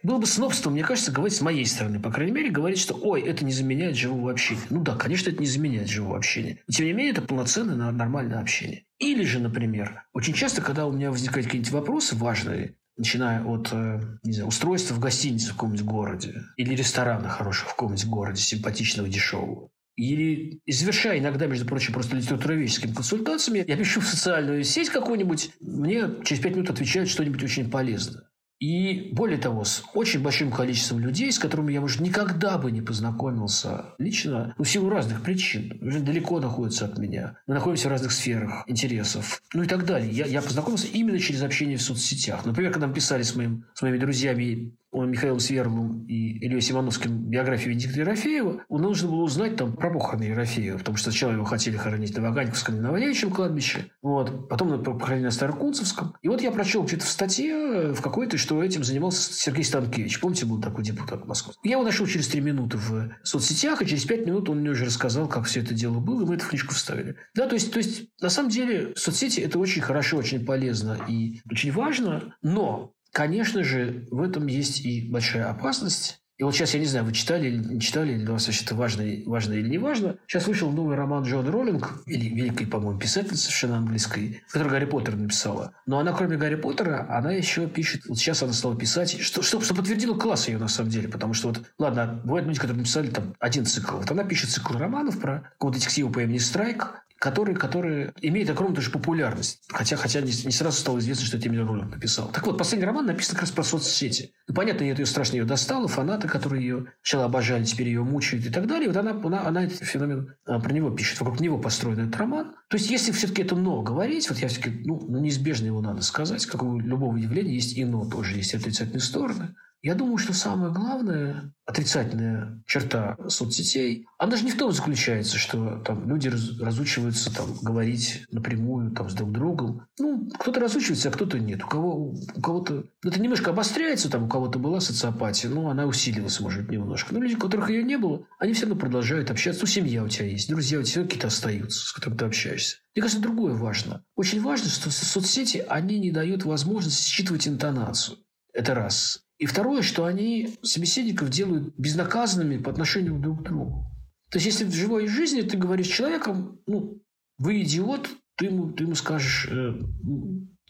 было бы снобством, мне кажется, говорить с моей стороны, по крайней мере, говорить, что ой, это не заменяет живого общения. Ну да, конечно, это не заменяет живого общения. Но, тем не менее, это полноценное нормальное общение. Или же, например, очень часто, когда у меня возникают какие-нибудь вопросы важные, начиная от э, не знаю, устройства в гостинице в каком-нибудь городе или ресторана хорошего в каком-нибудь городе, симпатичного, дешевого, или завершая иногда, между прочим, просто литературоведческими консультациями, я пишу в социальную сеть какую-нибудь, мне через пять минут отвечают что-нибудь очень полезное. И более того, с очень большим количеством людей, с которыми я уже никогда бы не познакомился лично, ну, в силу разных причин, уже далеко находятся от меня. Мы находимся в разных сферах интересов, ну и так далее. Я, я познакомился именно через общение в соцсетях. Например, когда мы писали с, моим, с моими друзьями Михаилом Сверловым и Ильей Симоновским биографию Венедикта Ерофеева, нужно было узнать там про похороны Ерофеева, потому что сначала его хотели хоронить на Ваганьковском и Новоевичьем кладбище, вот, потом похоронили на Старокунцевском. И вот я прочел где-то в статье э, в какой-то, что этим занимался Сергей Станкевич. Помните, был такой депутат московский. Я его нашел через три минуты в соцсетях, и через пять минут он мне уже рассказал, как все это дело было, и мы эту книжку вставили. Да, то есть, то есть на самом деле соцсети – это очень хорошо, очень полезно и очень важно, но Конечно же, в этом есть и большая опасность. И вот сейчас, я не знаю, вы читали или не читали, или для вас вообще это важно, важно или не важно. Сейчас вышел новый роман Джон Роллинг, или великой, по-моему, писатель совершенно английской, который Гарри Поттер написала. Но она, кроме Гарри Поттера, она еще пишет, вот сейчас она стала писать, что, что, что подтвердило класс ее на самом деле, потому что вот, ладно, бывают люди, которые написали там один цикл. Вот она пишет цикл романов про какого-то детектива по имени Страйк, который, который имеет огромную тоже популярность. Хотя, хотя не, не сразу стало известно, что это именно Роллинг написал. Так вот, последний роман написан как раз про соцсети. Ну, понятно, это ее страшно ее достало, фанаты, которые ее сначала обожали, теперь ее мучают и так далее. Вот она, она, она этот феномен а, про него пишет. Вокруг него построен этот роман. То есть, если все-таки это «но» говорить, вот я все-таки, ну, ну, неизбежно его надо сказать, как у любого явления есть и «но» тоже, есть отрицательные стороны. Я думаю, что самое главное, отрицательная черта соцсетей, она даже не в том заключается, что там люди раз, разучиваются там, говорить напрямую там, с друг другом. Ну, кто-то разучивается, а кто-то нет. У, кого, у кого-то... Это немножко обостряется, там у кого-то была социопатия, но она усилилась, может, немножко. Но люди, у которых ее не было, они все равно продолжают общаться. Ну, семья у тебя есть, друзья у тебя какие-то остаются, с которыми ты общаешься. Мне кажется, другое важно. Очень важно, что соцсети, они не дают возможность считывать интонацию. Это раз. И второе, что они собеседников делают безнаказанными по отношению друг к другу. То есть, если в живой жизни ты говоришь с человеком, ну, вы идиот, ты ему, ты ему скажешь, э,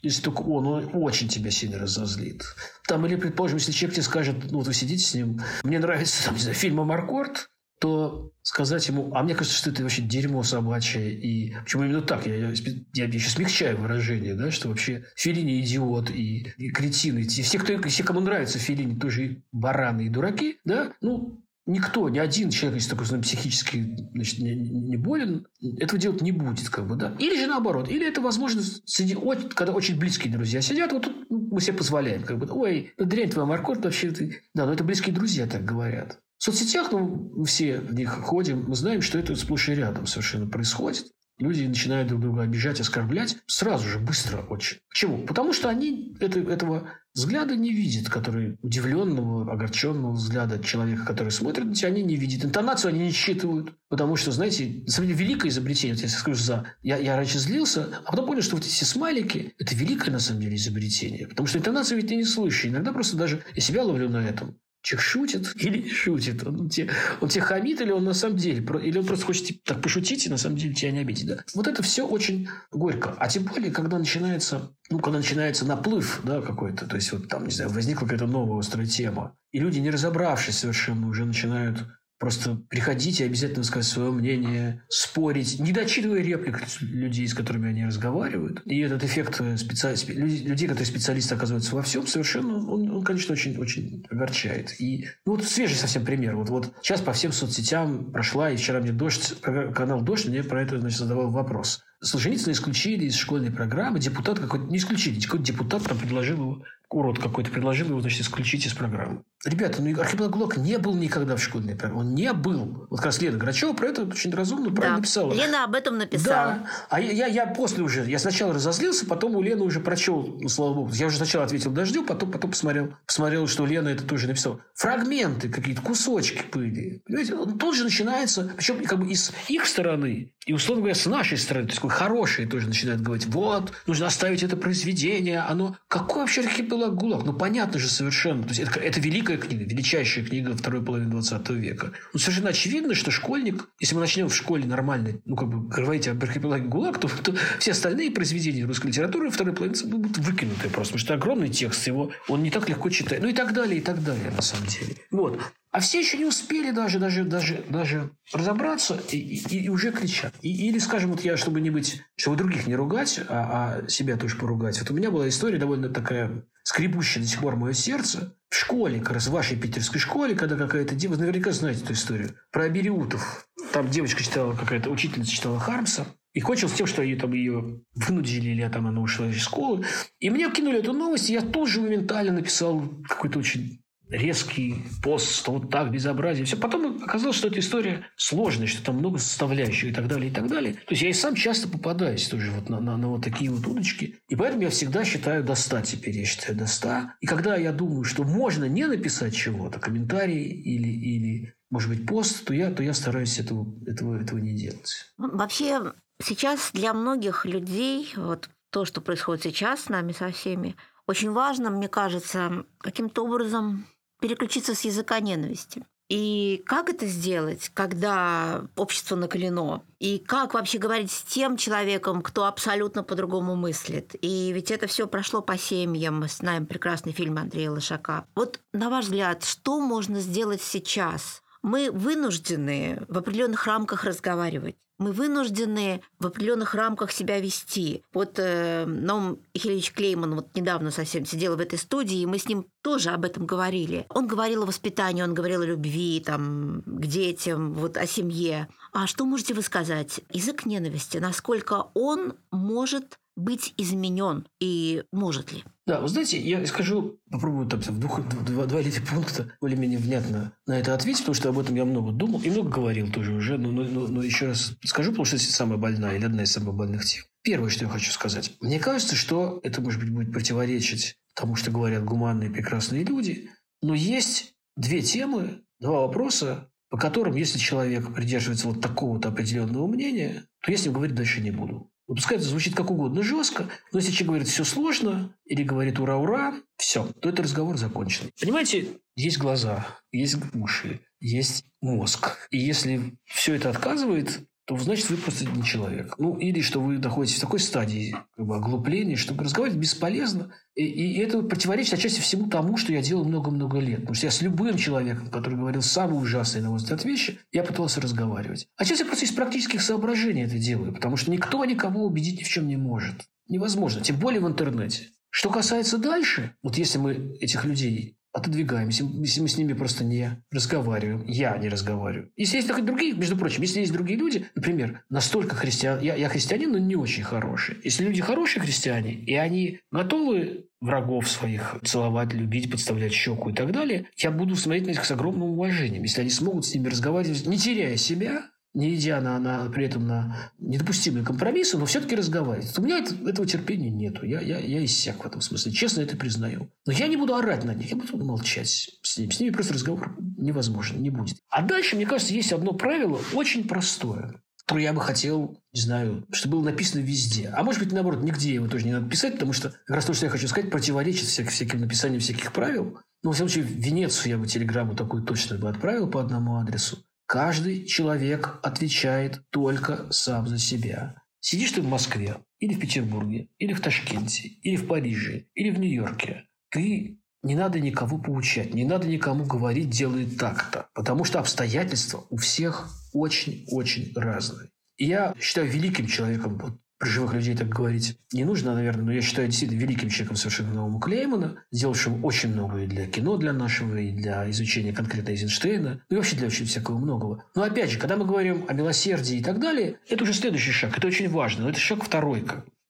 если только он, он очень тебя сильно разозлит. Там, или, предположим, если человек тебе скажет, ну, вот вы сидите с ним, мне нравится, там, не знаю, фильм «Амаркорд», то сказать ему, а мне кажется, что это вообще дерьмо собачье, и почему именно так, я, я, я еще смягчаю выражение, да, что вообще Филини идиот и, и кретин, и все, кто, все, кому нравится Филини, тоже и бараны, и дураки, да, ну, никто, ни один человек, если такой знаем, психически значит, не, не болен, этого делать не будет, как бы, да. Или же наоборот, или это возможно, среди, когда очень близкие друзья сидят, вот тут мы себе позволяем, как бы, ой, дрянь твоя морковь, вообще, ты... да, но это близкие друзья так говорят. В соцсетях, ну, все в них ходим, мы знаем, что это сплошь и рядом совершенно происходит. Люди начинают друг друга обижать, оскорблять сразу же, быстро очень. Почему? Потому что они это, этого взгляда не видят, который удивленного, огорченного взгляда человека, который смотрит на тебя, они не видят. Интонацию они не считывают. Потому что, знаете, на самом деле, великое изобретение, вот я скажу за... Я, я раньше злился, а потом понял, что вот эти смайлики – это великое, на самом деле, изобретение. Потому что интонацию ведь ты не слышишь. Иногда просто даже я себя ловлю на этом. Человек шутит <laughs> или не шутит? Он тебе, он тебе хамит или он на самом деле? Или он просто хочет типа, так пошутить и на самом деле тебя не обидеть? Да? Вот это все очень горько. А тем более, когда начинается, ну, когда начинается наплыв да, какой-то, то есть вот там, не знаю, возникла какая-то новая острая тема, и люди, не разобравшись совершенно, уже начинают Просто приходите, обязательно сказать свое мнение, спорить, не дочитывая реплик людей, с которыми они разговаривают. И этот эффект специ... людей, которые специалисты оказываются во всем, совершенно, он, он конечно, очень, очень огорчает. И ну, вот свежий совсем пример. Вот, вот сейчас по всем соцсетям прошла, и вчера мне дождь, канал «Дождь» мне про это значит, задавал вопрос. Солженицына исключили из школьной программы. Депутат какой-то, не исключили, какой-то депутат там предложил его урод какой-то предложил его, значит, исключить из программы. Ребята, ну архипелаг Глок не был никогда в школьной программе. Он не был. Вот как раз Лена Грачева про это очень разумно правильно да. написала. Лена об этом написала. Да. А я, я, я после уже, я сначала разозлился, потом у Лены уже прочел, ну, слава богу. Я уже сначала ответил дождю, потом, потом посмотрел, посмотрел, что Лена это тоже написала. Фрагменты какие-то, кусочки были. Понимаете, он тут же начинается, причем как бы из их стороны, и, условно говоря, с нашей стороны, то есть такой хороший тоже начинает говорить, вот, нужно оставить это произведение, оно... Какой вообще архипелаг ГУЛАГ? Ну, понятно же совершенно. То есть, это, это великая книга, величайшая книга второй половины 20 века. Ну, совершенно очевидно, что школьник, если мы начнем в школе нормально, ну, как бы говорить об архипелаге ГУЛАГ, то, то все остальные произведения русской литературы второй половины будут выкинуты просто, потому что огромный текст его, он не так легко читает. Ну, и так далее, и так далее, на самом деле. Вот. А все еще не успели даже, даже, даже, даже разобраться и, и, и уже кричат. И, или, скажем, вот я, чтобы не быть, чтобы других не ругать, а, а себя тоже поругать. Вот у меня была история довольно такая скребущая до сих пор мое сердце. В школе, как раз в вашей питерской школе, когда какая-то девушка, вы наверняка знаете эту историю, про Абериутов. Там девочка читала, какая-то учительница читала Хармса. И кончилось тем, что ее, там, ее вынудили, или там она ушла из школы. И мне кинули эту новость, и я тоже моментально написал какой-то очень резкий пост, что вот так, безобразие. Все. Потом оказалось, что эта история сложная, что там много составляющих и так далее, и так далее. То есть я и сам часто попадаюсь тоже вот на, на, на вот такие вот удочки. И поэтому я всегда считаю до 100 теперь, я считаю до 100. И когда я думаю, что можно не написать чего-то, комментарий или, или может быть, пост, то я, то я стараюсь этого, этого, этого не делать. Вообще, сейчас для многих людей вот то, что происходит сейчас с нами со всеми, очень важно, мне кажется, каким-то образом переключиться с языка ненависти. И как это сделать, когда общество наколено? И как вообще говорить с тем человеком, кто абсолютно по-другому мыслит? И ведь это все прошло по семьям. Мы знаем прекрасный фильм Андрея Лошака. Вот, на ваш взгляд, что можно сделать сейчас? Мы вынуждены в определенных рамках разговаривать мы вынуждены в определенных рамках себя вести. Вот э, Ном Хильевич Клейман вот недавно совсем сидел в этой студии, и мы с ним тоже об этом говорили. Он говорил о воспитании, он говорил о любви, там, к детям, вот о семье. А что можете вы сказать? Язык ненависти, насколько он может быть изменен и может ли? Да, вы знаете, я скажу, попробую там в двух, два, два или три пункта более-менее внятно на это ответить, потому что об этом я много думал и много говорил тоже уже, но, но, но, но еще раз скажу, потому что это самая больная или одна из самых больных тем. Первое, что я хочу сказать. Мне кажется, что это, может быть, будет противоречить тому, что говорят гуманные прекрасные люди, но есть две темы, два вопроса, по которым, если человек придерживается вот такого-то определенного мнения, то я с ним говорить дальше не буду. Вот пускай это звучит как угодно жестко, но если человек говорит «все сложно» или говорит «ура-ура», все, то это разговор закончен. Понимаете, есть глаза, есть уши, есть мозг. И если все это отказывает, то значит вы просто не человек. Ну, или что вы находитесь в такой стадии как бы, оглупления, что разговаривать бесполезно. И, и это противоречит отчасти всему тому, что я делал много-много лет. Потому что я с любым человеком, который говорил самые ужасные, на мой взгляд, вещи, я пытался разговаривать. А сейчас я просто из практических соображений это делаю, потому что никто никого убедить ни в чем не может. Невозможно, тем более в интернете. Что касается дальше, вот если мы этих людей отодвигаемся, если мы с ними просто не разговариваем. Я не разговариваю. Если есть другие, между прочим, если есть другие люди, например, настолько христиан... Я, я христианин, но не очень хороший. Если люди хорошие христиане, и они готовы врагов своих целовать, любить, подставлять щеку и так далее, я буду смотреть на них с огромным уважением. Если они смогут с ними разговаривать, не теряя себя, не идя на, на, при этом на недопустимые компромиссы, но все-таки разговаривать. У меня это, этого терпения нету. Я, я, я иссяк в этом смысле. Честно это признаю. Но я не буду орать на них. Я буду молчать с ними. С ними просто разговор невозможен, не будет. А дальше, мне кажется, есть одно правило очень простое которое я бы хотел, не знаю, чтобы было написано везде. А может быть, наоборот, нигде его тоже не надо писать, потому что как раз то, что я хочу сказать, противоречит всяким, всяким написаниям всяких правил. Но, во всяком случае, в Венецию я бы телеграмму такую точно бы отправил по одному адресу. Каждый человек отвечает только сам за себя. Сидишь ты в Москве, или в Петербурге, или в Ташкенте, или в Париже, или в Нью-Йорке. Ты не надо никого поучать, не надо никому говорить «делай так-то», потому что обстоятельства у всех очень-очень разные. И я считаю великим человеком вот, про живых людей так говорить не нужно, наверное, но я считаю действительно великим человеком совершенно нового Клеймана, сделавшим очень много и для кино для нашего, и для изучения конкретно Эйзенштейна, ну и вообще для очень всякого многого. Но опять же, когда мы говорим о милосердии и так далее, это уже следующий шаг, это очень важно, но это шаг второй.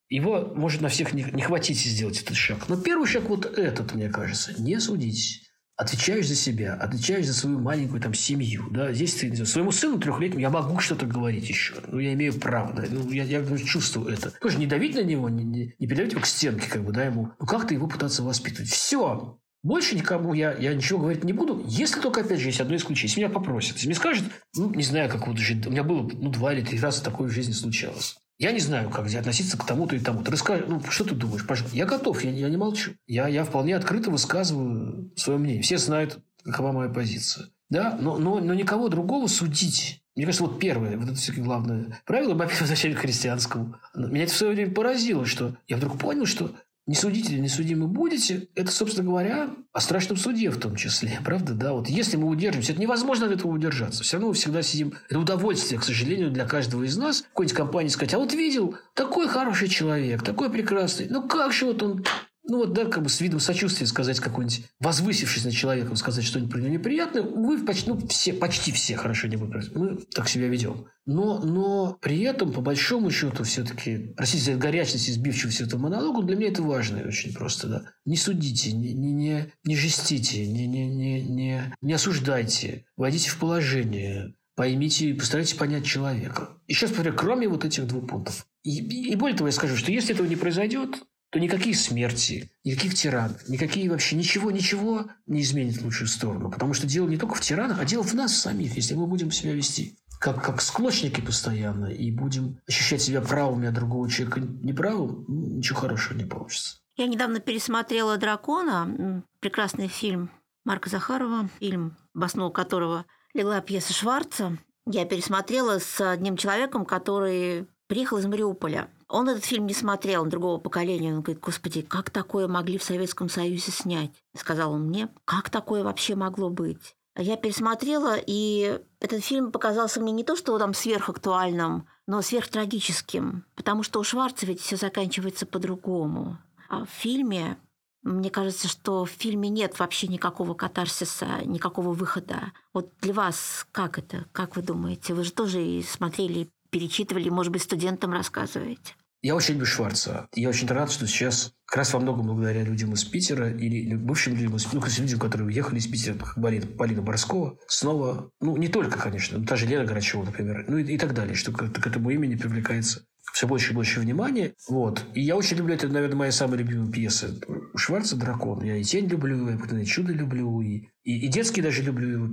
Его может на всех не, не хватить сделать этот шаг. Но первый шаг вот этот, мне кажется, не судить отвечаешь за себя, отвечаешь за свою маленькую там семью, да, здесь ты, знаю, своему сыну трехлетнему я могу что-то говорить еще, ну, я имею право, да, ну, я, я чувствую это. Тоже не давить на него, не, не, не передавить его к стенке, как бы, да, ему, ну, как-то его пытаться воспитывать. Все, больше никому я, я ничего говорить не буду, если только, опять же, есть одно исключение. Если меня попросят, если мне скажут, ну, не знаю, как вот жить. У меня было ну, два или три раза такое в жизни случалось. Я не знаю, как относиться к тому-то и тому-то. Расскажи, ну, что ты думаешь? Пожалуйста. Я готов, я, я не молчу. Я, я вполне открыто высказываю свое мнение. Все знают, какова моя позиция. Да, но, но, но никого другого судить. Мне кажется, вот первое, вот это все главное правило, мы опять возвращаемся к христианскому. Меня это в свое время поразило, что я вдруг понял, что не судите не судимы будете, это, собственно говоря, о страшном суде в том числе. Правда, да? Вот если мы удержимся, это невозможно от этого удержаться. Все равно мы всегда сидим. Это удовольствие, к сожалению, для каждого из нас. Какой-нибудь компании сказать, а вот видел, такой хороший человек, такой прекрасный. Ну как же вот он ну вот, да, как бы с видом сочувствия сказать какой-нибудь, возвысившись над человеком, сказать что-нибудь про него неприятное, вы почти, ну, все, почти все хорошо не будут. Мы так себя ведем. Но, но при этом, по большому счету, все-таки, простите за горячность и сбивчивость этого монолога, для меня это важно и очень просто, да. Не судите, не, не, не, не жестите, не, не, не, не, не осуждайте, войдите в положение, поймите и постарайтесь понять человека. Еще раз повторяю, кроме вот этих двух пунктов. И, и более того, я скажу, что если этого не произойдет, то никакие смерти, никаких тиранов, никакие вообще ничего, ничего не изменит в лучшую сторону. Потому что дело не только в тиранах, а дело в нас самих, если мы будем себя вести как, как склочники постоянно и будем ощущать себя правыми, а другого человека неправым, ну, ничего хорошего не получится. Я недавно пересмотрела «Дракона», прекрасный фильм Марка Захарова, фильм, в основу которого легла пьеса Шварца. Я пересмотрела с одним человеком, который приехал из Мариуполя. Он этот фильм не смотрел, он другого поколения. Он говорит, господи, как такое могли в Советском Союзе снять? Сказал он мне, как такое вообще могло быть? Я пересмотрела, и этот фильм показался мне не то, что там сверхактуальным, но сверхтрагическим, потому что у Шварца ведь все заканчивается по-другому. А в фильме мне кажется, что в фильме нет вообще никакого катарсиса, никакого выхода. Вот для вас как это? Как вы думаете? Вы же тоже и смотрели, перечитывали, может быть, студентам рассказываете? Я очень люблю Шварца. Я очень рад, что сейчас как раз во многом благодаря людям из Питера или бывшим людям из ну, людям, которые уехали из Питера, как Полина, Полина Борскова, снова, ну, не только, конечно, но та же Лена Грачева, например, ну и, и так далее, что к, к этому имени привлекается все больше и больше внимания. Вот. И я очень люблю, это, наверное, моя самая любимая пьеса. Шварца «Дракон». Я и «Тень» люблю, и «Обыкновенное чудо» люблю, и, и, и детские даже люблю его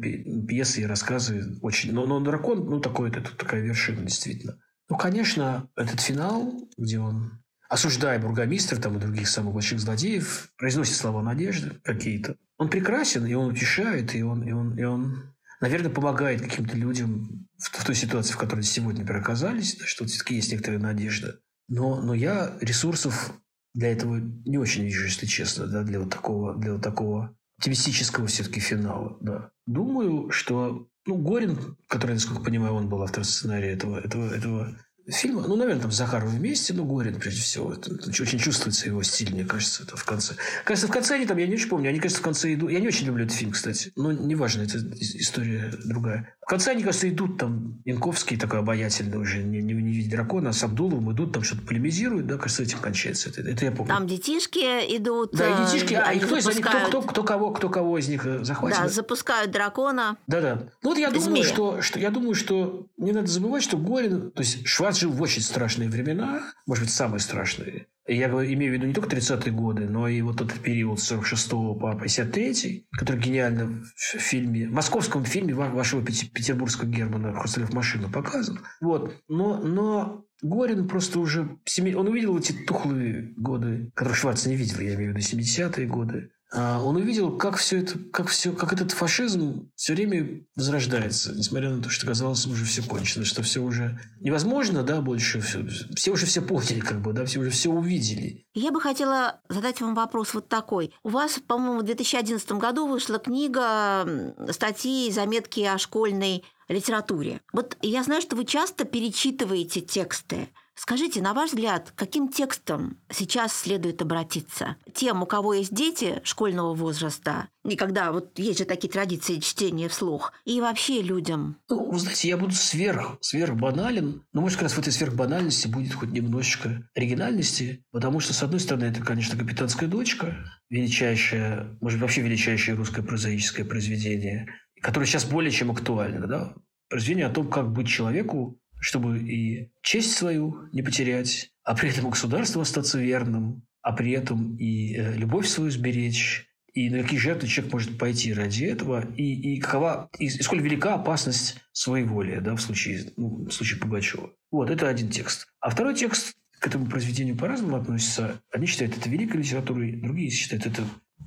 пьесы и рассказы очень. Но, но «Дракон», ну, такой, это такая вершина, действительно. Ну, конечно, этот финал, где он, осуждая бургомистра там, и других самых больших злодеев, произносит слова надежды какие-то. Он прекрасен, и он утешает, и он, и он, и он наверное, помогает каким-то людям в, в той ситуации, в которой сегодня например, оказались, что все-таки есть некоторая надежда. Но, но я ресурсов для этого не очень вижу, если честно, да, для вот такого, для вот такого оптимистического все-таки финала. Да. Думаю, что ну, Горин, который, насколько понимаю, он был автор сценария этого, этого, этого фильма, ну, наверное, там Захаров вместе, но Горин, прежде всего. Это, это очень чувствуется его стиль, мне кажется, это в конце. Кажется, в конце они там, я не очень помню, они, кажется, в конце идут. Я не очень люблю этот фильм, кстати. Но неважно, это история другая. В конце они, кажется, идут там, Янковский такой обаятельный уже, не, не, не видит дракона, с Абдуловым идут, там что-то полемизируют, да, кажется, этим кончается. Это, это я помню. Там детишки идут. Да, и детишки, а и кто из них, кто, кто, кто, кого, кто кого из них э, захватит? Да, запускают дракона. Да-да. Ну вот я думаю, что, что, я думаю, что не надо забывать, что Горин, то есть Шварц жил в очень страшные времена, может быть, самые страшные. Я имею в виду не только 30-е годы, но и вот этот период с 46 по 53 который гениально в фильме, в московском фильме вашего петербургского Германа «Хрусталев машину» показан. Вот. Но, но Горин просто уже... Он увидел эти тухлые годы, которые Шварц не видел, я имею в виду 70-е годы. А, он увидел, как все это, как все, как этот фашизм все время возрождается, несмотря на то, что казалось уже все кончено, что все уже невозможно, да, больше все, все уже все поняли, как бы, да, все уже все увидели. Я бы хотела задать вам вопрос вот такой. У вас, по-моему, в 2011 году вышла книга статьи, заметки о школьной литературе. Вот я знаю, что вы часто перечитываете тексты. Скажите, на ваш взгляд, каким текстом сейчас следует обратиться? Тем, у кого есть дети школьного возраста, и когда вот есть же такие традиции чтения вслух, и вообще людям? Ну, вы знаете, я буду сверх, сверх банален, но, может, как раз в этой сверхбанальности будет хоть немножечко оригинальности, потому что, с одной стороны, это, конечно, «Капитанская дочка», величайшее, может, вообще величайшее русское прозаическое произведение, которое сейчас более чем актуально, да? Произведение о том, как быть человеку чтобы и честь свою не потерять, а при этом государству остаться верным, а при этом и э, любовь свою сберечь, и на какие жертвы человек может пойти ради этого, и, и какова, и, и сколь велика опасность своеволия, да, в случае, ну, в случае Пугачева. Вот, это один текст. А второй текст к этому произведению по-разному относится. Одни считают это великой литературой, другие считают это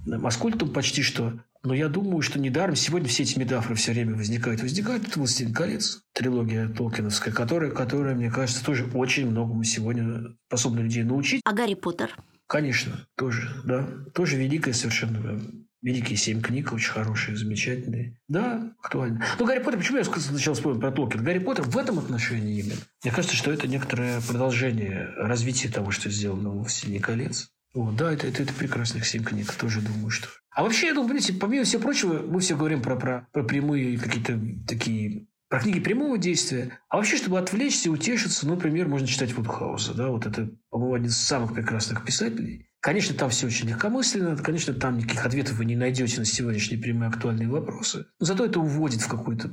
Маскультом почти что но я думаю, что недаром сегодня все эти метафоры все время возникают. Возникает «Властелин колец», трилогия Толкиновская, которая, которая, мне кажется, тоже очень многому сегодня способна людей научить. А Гарри Поттер? Конечно, тоже, да. Тоже великая совершенно Великие семь книг, очень хорошие, замечательные. Да, актуально. Ну, Гарри Поттер, почему я сначала вспомнил про Толкин? Гарри Поттер в этом отношении именно. Мне кажется, что это некоторое продолжение развития того, что сделано в «Властелине колец». О, да, это, это, это прекрасных семь книг, тоже думаю, что а вообще, я думаю, видите, помимо всего прочего, мы все говорим про, про, про прямые какие-то такие про книги прямого действия. А вообще, чтобы отвлечься утешиться, ну, например, можно читать Вудхауса. Да? Вот это, по-моему, один из самых прекрасных писателей. Конечно, там все очень легкомысленно, конечно, там никаких ответов вы не найдете на сегодняшние прямые актуальные вопросы. Но зато это уводит в какой-то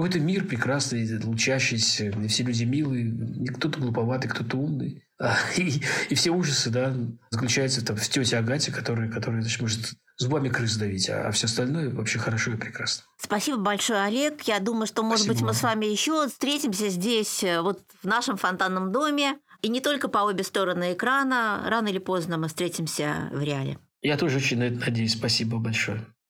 какой-то мир прекрасный, лучащийся, все люди милые, кто-то глуповатый, кто-то умный. А, и, и все ужасы, да, заключаются там в тете Агате, которая, которая значит, может зубами крыс давить, а, а все остальное вообще хорошо и прекрасно. Спасибо большое, Олег. Я думаю, что, может Спасибо быть, мы с вами еще встретимся здесь, э, вот в нашем фонтанном доме. И не только по обе стороны экрана. Рано или поздно мы встретимся в реале. Я тоже очень надеюсь. Спасибо большое.